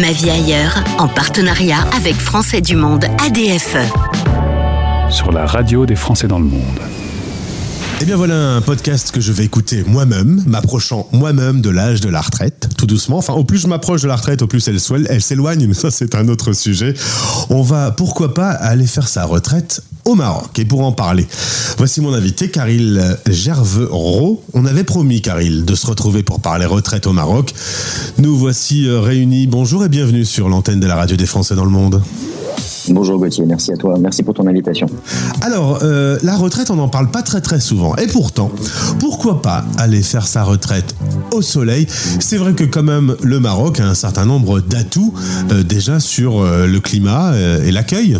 Ma vie ailleurs, en partenariat avec Français du Monde ADFE. Sur la radio des Français dans le monde. Et eh bien voilà un podcast que je vais écouter moi-même, m'approchant moi-même de l'âge de la retraite, tout doucement. Enfin, au plus je m'approche de la retraite, au plus elle, s'éloigne, mais ça c'est un autre sujet. On va, pourquoi pas, aller faire sa retraite au Maroc. Et pour en parler, voici mon invité, Caril Gervereau. On avait promis, Caril, de se retrouver pour parler retraite au Maroc. Nous voici euh, réunis. Bonjour et bienvenue sur l'antenne de la radio des Français dans le monde. Bonjour Gauthier, merci à toi, merci pour ton invitation. Alors, euh, la retraite, on n'en parle pas très très souvent. Et pourtant, pourquoi pas aller faire sa retraite au soleil? C'est vrai que quand même, le Maroc a un certain nombre d'atouts euh, déjà sur euh, le climat et l'accueil.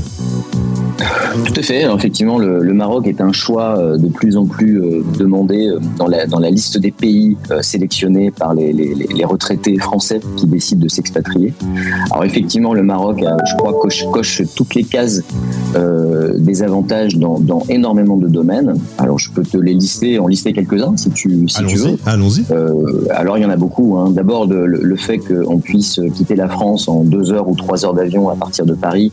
Tout à fait. effectivement, le, Maroc est un choix euh, de plus en plus euh, demandé euh, dans la, dans la liste des pays sélectionnés par les, les, retraités français qui décident de s'expatrier. Alors effectivement, le Maroc, je crois, coche, coche toutes les cases des avantages dans, dans, énormément de domaines. Alors je peux te les lister, en lister quelques-uns si tu, si tu veux. Allons-y. alors il y en a beaucoup. Hein. D'abord le, le, fait qu'on puisse quitter la France en deux heures ou trois heures d'avion à partir de Paris.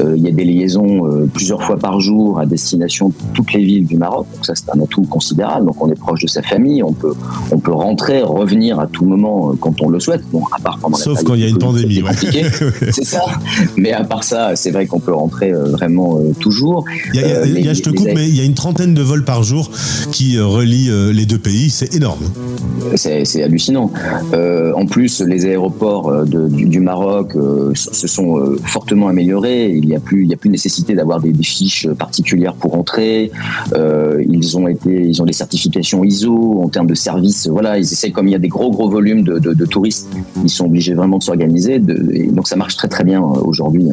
il y a des liaisons plusieurs fois par jour à destination de toutes les villes du Maroc. Donc ça, c'est un atout considérable. Donc on est proche de sa famille, on peut, on peut rentrer, revenir à tout moment euh, quand on le souhaite. Bon, à part pendant Sauf quand il y a une pandémie. c'est ça. Mais à part ça, c'est vrai qu'on peut rentrer euh, vraiment euh, toujours. Il y a, je te coupe, mais il y a une trentaine de vols par jour qui relient les deux pays. C'est énorme. C'est hallucinant. en plus, les aéroports du, Maroc se sont fortement améliorés. Il n'y a plus, il y a plus nécessité d'avoir des, fiches particulières pour entrer. Euh, ils ont été, ils ont des certifications ISO en termes de services. Voilà, ils essaient comme il y a des gros gros volumes de, touristes, ils sont obligés vraiment de s'organiser. Donc ça marche très très bien euh, aujourd'hui.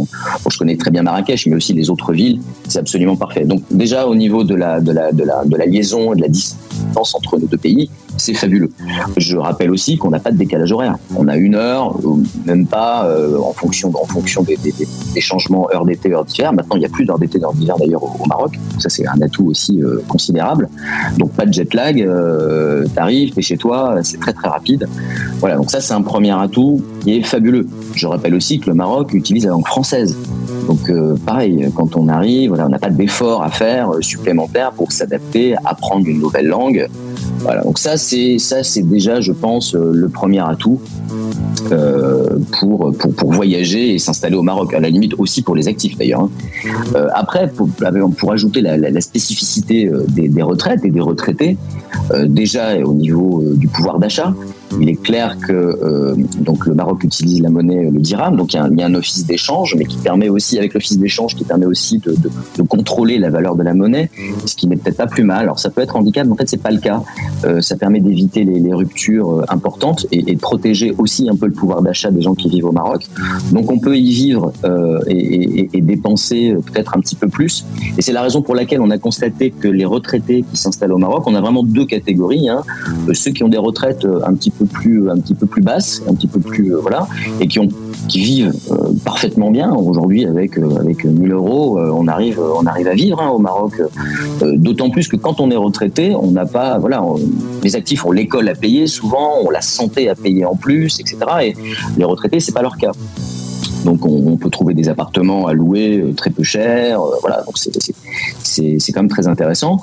Je connais très bien Marrakech, mais aussi les autres villes. C'est absolument parfait. Donc déjà au niveau de la de la de la de la liaison et de la distance entre nos deux pays, c'est fabuleux. Je rappelle aussi qu'on n'a pas de décalage horaire. On a une heure, même pas, euh, en fonction, en fonction des, changements heure d'été, heure d'hiver. Maintenant, il n'y a plus d'heure d'été, d'heure d'hiver d'ailleurs au, Maroc. Ça, c'est un atout aussi euh, considérable. Donc, pas de jet lag. Euh, T'arrives, t'es chez toi, c'est très très rapide. Voilà, donc ça, c'est un premier atout qui est fabuleux. Je rappelle aussi que le Maroc utilise la langue française. Donc euh, pareil, quand on arrive, voilà, on n'a pas d'effort à faire supplémentaire pour s'adapter, apprendre une nouvelle langue. Voilà, donc ça c'est ça c'est déjà, je pense, euh, le premier atout euh, pour, pour, pour voyager et s'installer au Maroc. À la limite aussi pour les actifs d'ailleurs. Hein. Euh, après, pour, pour ajouter la, la, spécificité euh, des, des, retraites et des retraités, euh, déjà au niveau du pouvoir d'achat, il est clair que euh, donc le Maroc utilise la monnaie le dirham, donc il y a un, y office d'échange, mais qui permet aussi, avec l'office d'échange, qui permet aussi de, contrôler la valeur de la monnaie, ce qui n'est peut-être pas plus mal. Alors ça peut être handicap, mais en fait c'est pas le cas. Euh, ça permet d'éviter les, ruptures importantes et, de protéger aussi un peu le pouvoir d'achat des gens qui vivent au Maroc. Donc on peut y vivre euh, et, dépenser peut-être un petit peu plus. Et c'est la raison pour laquelle on a constaté que les retraités qui s'installent au Maroc, on a vraiment deux catégories. Hein. ceux qui ont des retraites un petit peu plus, un petit peu plus basse, un petit peu plus, euh, voilà, et qui ont qui vivent euh, parfaitement bien. Aujourd'hui, avec euh, avec 1000 euros, on arrive on arrive à vivre hein, au Maroc. D'autant plus que quand on est retraité, on n'a pas voilà les actifs ont l'école à payer souvent, on la santé à payer en plus, etc. Et les retraités, c'est pas leur cas. Donc on, peut trouver des appartements à louer très peu cher. voilà, donc c'est quand même très intéressant.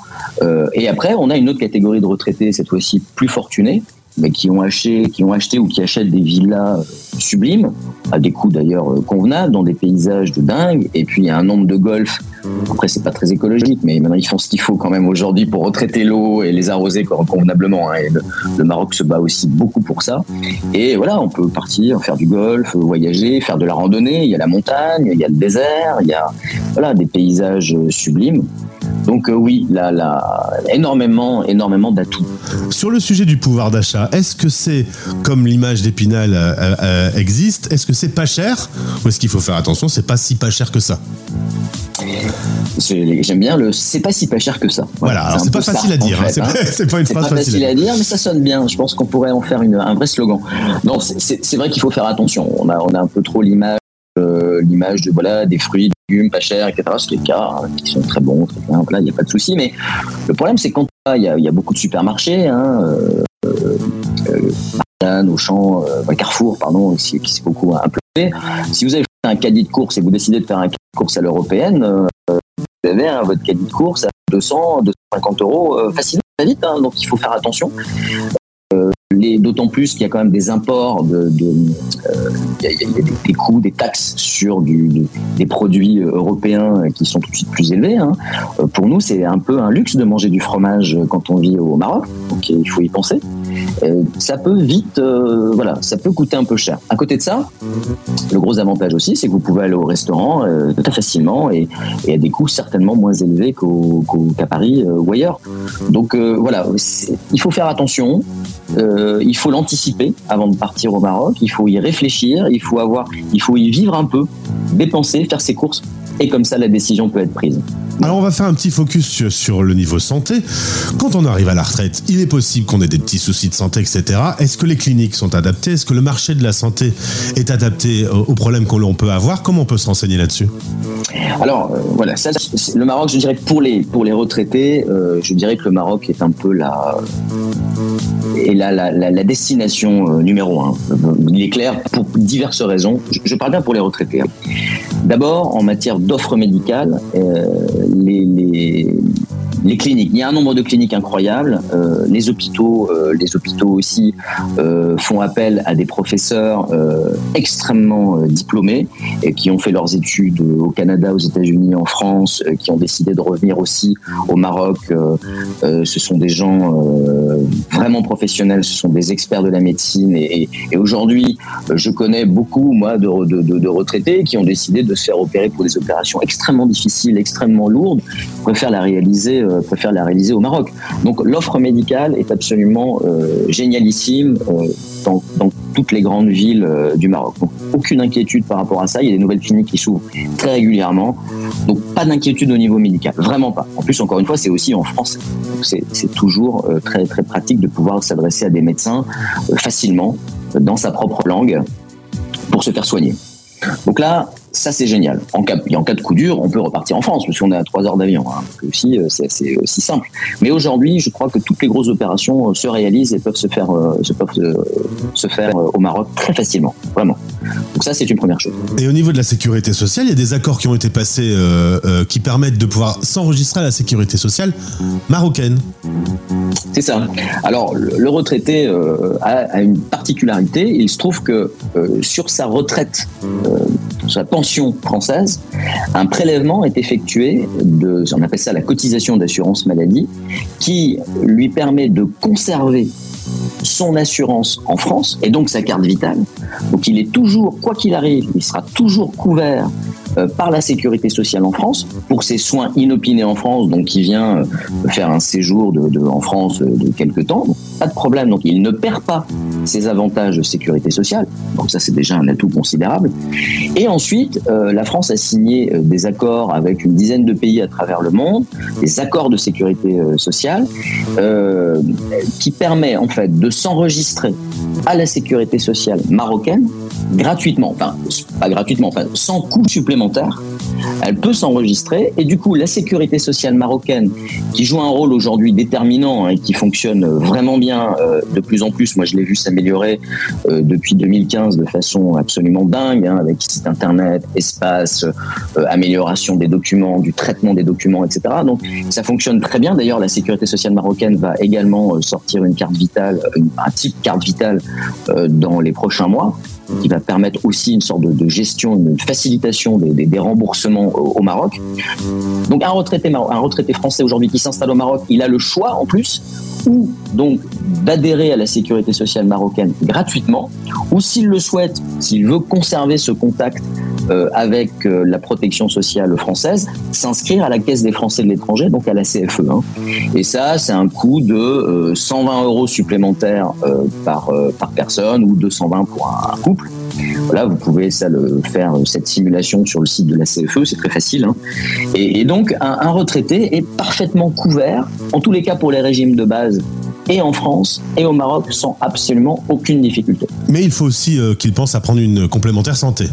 et après, on a une autre catégorie de retraités, cette fois-ci plus fortunés, mais qui ont acheté, ou qui achètent des villas euh, sublimes, à des coûts d'ailleurs euh, convenables, dans des paysages de dingue. Et puis un nombre de golfs. Après, c'est pas très écologique, mais maintenant ils font ce qu'il faut quand même aujourd'hui pour retraiter l'eau et les arroser convenablement. Hein. Et le, Maroc se bat aussi beaucoup pour ça. Et voilà, on peut partir, faire du golf, voyager, faire de la randonnée. Il y a la montagne, il y a le désert, il y a voilà des paysages euh, sublimes. Donc euh, oui, là, là, énormément, énormément d'atouts. Sur le sujet du pouvoir d'achat, est-ce que c'est, comme l'image d'Épinal euh, euh, existe, est-ce que c'est pas cher Ou est-ce qu'il faut faire attention, c'est pas si pas cher que ça? J'aime bien le c'est pas si pas cher que ça. Voilà, c'est pas facile à dire. Hein, hein. c'est pas, une phrase facile à dire, mais ça sonne bien. Je pense qu'on pourrait en faire une, un vrai slogan. Non, c'est vrai qu'il faut faire attention. On a, on a un peu trop l'image l'image de voilà des fruits pas cher, etc. Ce qui est le cas, hein, qui sont très bons, très bien, il n'y a pas de souci. Mais le problème, c'est quand il y, a, beaucoup de supermarchés, hein, euh, euh, euh, Carrefour, pardon, qui, s'est beaucoup implanté. Si vous avez un caddie de course et vous décidez de faire un caddie de course à l'européenne, euh, vous avez votre caddie de course à 200, 250 euros euh, facilement, vite. hein, donc il faut faire attention. D'autant plus qu'il y a quand même des imports, de, de, euh, il y a, des, coûts, des taxes sur du, du- des produits européens qui sont tout de suite plus élevés. hein. Euh, Pour nous, c'est un peu un luxe de manger du fromage quand on vit au Maroc, donc il faut y penser. Euh, ça peut vite, euh, voilà, ça peut coûter un peu cher. À côté de ça, le gros avantage aussi, c'est que vous pouvez aller au restaurant euh, très facilement et, et à des coûts certainement moins élevés qu'à Paris euh, ou ailleurs. Donc voilà, il faut faire attention. Euh, il faut l'anticiper avant de partir au Maroc. Il faut y réfléchir. Il faut avoir, il faut y vivre un peu, dépenser, faire ses courses, et comme ça la décision peut être prise. Alors on va faire un petit focus sur, le niveau santé. Quand on arrive à la retraite, il est possible qu'on ait des petits soucis de santé, etc. Est-ce que les cliniques sont adaptées? Est-ce que le marché de la santé est adapté aux problèmes qu'on peut avoir? Comment on peut se renseigner là-dessus? Alors euh, voilà, ça, le Maroc, je dirais que pour les pour les retraités, euh, je dirais que le Maroc est un peu la est la, la, destination euh, numéro un. Il est clair pour diverses raisons. Je, parle bien pour les retraités. hein. D'abord, en matière d'offres médicales, euh, les les cliniques, il y a un nombre de cliniques incroyables. Euh, les hôpitaux, euh, les hôpitaux aussi euh, font appel à des professeurs extrêmement diplômés et qui ont fait leurs études au Canada, aux États-Unis, en France, qui ont décidé de revenir aussi au Maroc. Ce sont des gens vraiment professionnels, ce sont des experts de la médecine. Et, aujourd'hui, je connais beaucoup, moi, de- de- de retraités qui ont décidé de se faire opérer pour des opérations extrêmement difficiles, extrêmement lourdes, préfèrent la réaliser, euh, préfèrent la réaliser au Maroc. Donc l'offre médicale est absolument euh, génialissime euh, dans, dans toutes les grandes villes euh, du Maroc. Donc aucune inquiétude par rapport à ça. Il y a des nouvelles cliniques qui s'ouvrent très régulièrement. Donc pas d'inquiétude au niveau médical, vraiment pas. En plus, encore une fois, c'est aussi en français. C'est toujours très très pratique de pouvoir s'adresser à des médecins facilement dans sa propre langue pour se faire soigner. Donc là, ça c'est génial. En cas, et en cas de coup dur, on peut repartir en France, parce qu'on est à 3 heures d'avion. Hein. Donc aussi, euh, c'est aussi simple. Mais aujourd'hui, je crois que toutes les grosses opérations euh, se réalisent et peuvent se faire, euh, se, peuvent, se faire au Maroc très facilement, vraiment. Donc ça, c'est une première chose. Et au niveau de la sécurité sociale, il y a des accords qui ont été passés euh, euh, qui permettent de pouvoir s'enregistrer à la sécurité sociale marocaine. C'est ça. Alors, le retraité euh, a, a une particularité. Il se trouve que sur sa retraite, sa pension française, un prélèvement est effectué de, on appelle ça la cotisation d'assurance maladie, qui lui permet de conserver son assurance en France et donc sa carte vitale. Donc il est toujours, quoi qu'il arrive, il sera toujours couvert euh, par la sécurité sociale en France pour ses soins inopinés en France, donc il vient euh, faire un séjour de, en France euh, de quelques temps, pas de problème. Donc il ne perd pas ses avantages de sécurité sociale, donc ça c'est déjà un atout considérable. Et ensuite, euh, la France a signé euh, des accords avec une dizaine de pays à travers le monde, des accords de sécurité euh, sociale, qui permet en fait de s'enregistrer à la sécurité sociale marocaine gratuitement, enfin pas gratuitement, enfin sans coût supplémentaire. Elle peut s'enregistrer et du coup la sécurité sociale marocaine qui joue un rôle aujourd'hui déterminant et qui fonctionne vraiment bien euh, de plus en plus. Moi je l'ai vu s'améliorer euh, depuis 2015 de façon absolument dingue hein, avec site internet, espace, euh, amélioration des documents, du traitement des documents, etc. Donc ça fonctionne très bien. D'ailleurs la sécurité sociale marocaine va également sortir une carte vitale, un type carte vitale dans les prochains mois qui va permettre aussi une sorte de, gestion, une facilitation des, remboursements au, Maroc. Donc un retraité, un retraité français aujourd'hui qui s'installe au Maroc, il a le choix en plus ou donc d'adhérer à la sécurité sociale marocaine gratuitement, ou s'il le souhaite, s'il veut conserver ce contact euh, avec euh, la protection sociale française, s'inscrire à la Caisse des Français de l'étranger, donc à la CFE. hein. Et ça, c'est un coût de euh, 120 euros supplémentaires euh, par, euh, par personne ou 220 pour un, couple. Voilà, vous pouvez ça le faire euh, cette simulation sur le site de la CFE, c'est très facile. hein. Et, donc un, retraité est parfaitement couvert, en tous les cas pour les régimes de base, et en France et au Maroc sans absolument aucune difficulté. Mais il faut aussi euh, qu'il pense à prendre une complémentaire santé.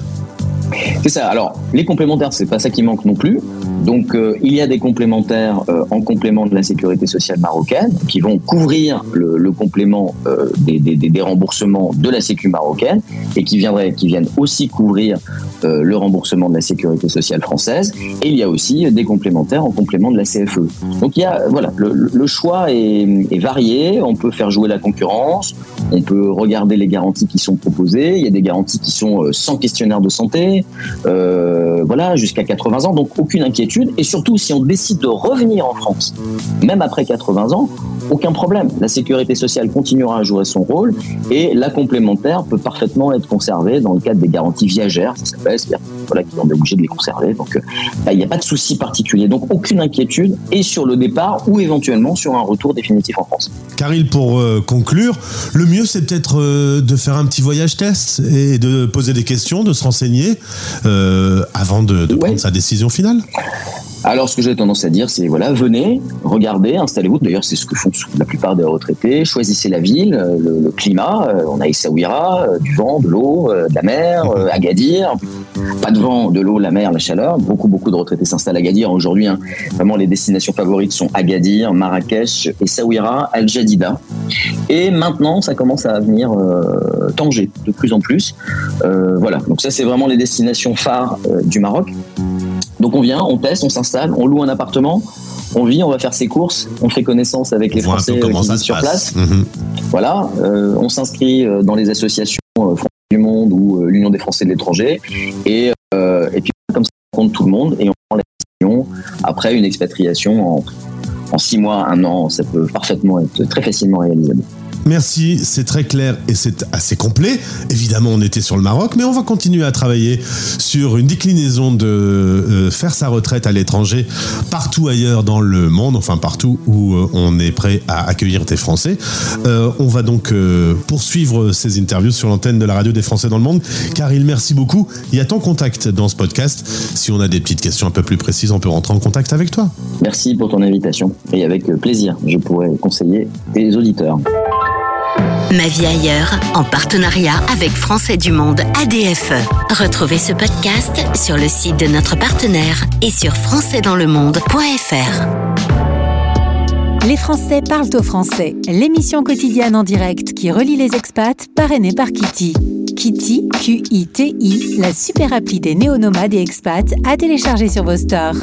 C'est ça. Alors, les complémentaires, c'est pas ça qui manque non plus. Donc, euh, il y a des complémentaires euh, en complément de la sécurité sociale marocaine qui vont couvrir le, complément euh, des, remboursements de la Sécu marocaine et qui viendraient, qui viennent aussi couvrir le remboursement de la sécurité sociale française. Et il y a aussi des complémentaires en complément de la CFE. Donc, il y a, voilà, le, le choix est, est varié. On peut faire jouer la concurrence. On peut regarder les garanties qui sont proposées. Il y a des garanties qui sont sans questionnaire de santé, euh, voilà, jusqu'à 80 ans. Donc aucune inquiétude. Et surtout, si on décide de revenir en France, même après 80 ans, aucun problème. La sécurité sociale continuera à jouer son rôle et la complémentaire peut parfaitement être conservée dans le cadre des garanties viagères, ça s'appelle, c'est-à-dire voilà, qu'on est obligé de les conserver. Donc, euh, bah, il n'y a pas de souci particulier. Donc, aucune inquiétude et sur le départ ou éventuellement sur un retour définitif en France. Caril, pour euh, conclure, le mieux c'est peut-être euh, de faire un petit voyage test et de poser des questions, de se renseigner avant de, prendre sa décision finale. Alors, ce que j'ai tendance à dire, c'est voilà, venez, regardez, installez-vous. D'ailleurs, c'est ce que font la plupart des retraités. Choisissez la ville, le, climat. On a Essaouira, du vent, de l'eau, de la mer, Agadir. Pas de vent, de l'eau, la mer, la chaleur. Beaucoup, beaucoup de retraités s'installent à Agadir. Aujourd'hui, hein, vraiment, les destinations favorites sont Agadir, Marrakech, Essaouira, Al Jadida. Et maintenant, ça commence à venir euh, Tanger de plus en plus. Euh, voilà. Donc ça, c'est vraiment les destinations phares euh, du Maroc. Donc on vient, on teste, on s'installe, on loue un appartement, on vit, on va faire ses courses, on fait connaissance avec les Français qui vivent sur place. Mhm. Voilà, euh, on s'inscrit euh, dans les associations euh, du Monde ou euh, l'Union des Français de l'étranger et, euh, et puis comme ça on compte tout le monde et on prend la décision après une expatriation en, en six mois, un an, ça peut parfaitement être très facilement réalisable. Merci, c'est très clair et c'est assez complet. Évidemment, on était sur le Maroc, mais on va continuer à travailler sur une déclinaison de euh, faire sa retraite à l'étranger partout ailleurs dans le monde, enfin partout où euh, on est prêt à accueillir des Français. Euh, on va donc poursuivre ces interviews sur l'antenne de la radio des Français dans le monde. Car il merci beaucoup. Il y a ton contact dans ce podcast. Si on a des petites questions un peu plus précises, on peut rentrer en contact avec toi. Merci pour ton invitation et avec plaisir, je pourrais conseiller les auditeurs. Ma vie ailleurs, en partenariat avec Français du Monde ADFE. Retrouvez ce podcast sur le site de notre partenaire et sur françaisdanslemonde.fr. Les Français parlent aux Français, l'émission quotidienne en direct qui relie les expats, parrainée par Kitty. Kitty, Q-I-T-I, la super appli des néo-nomades et expats à télécharger sur vos stores.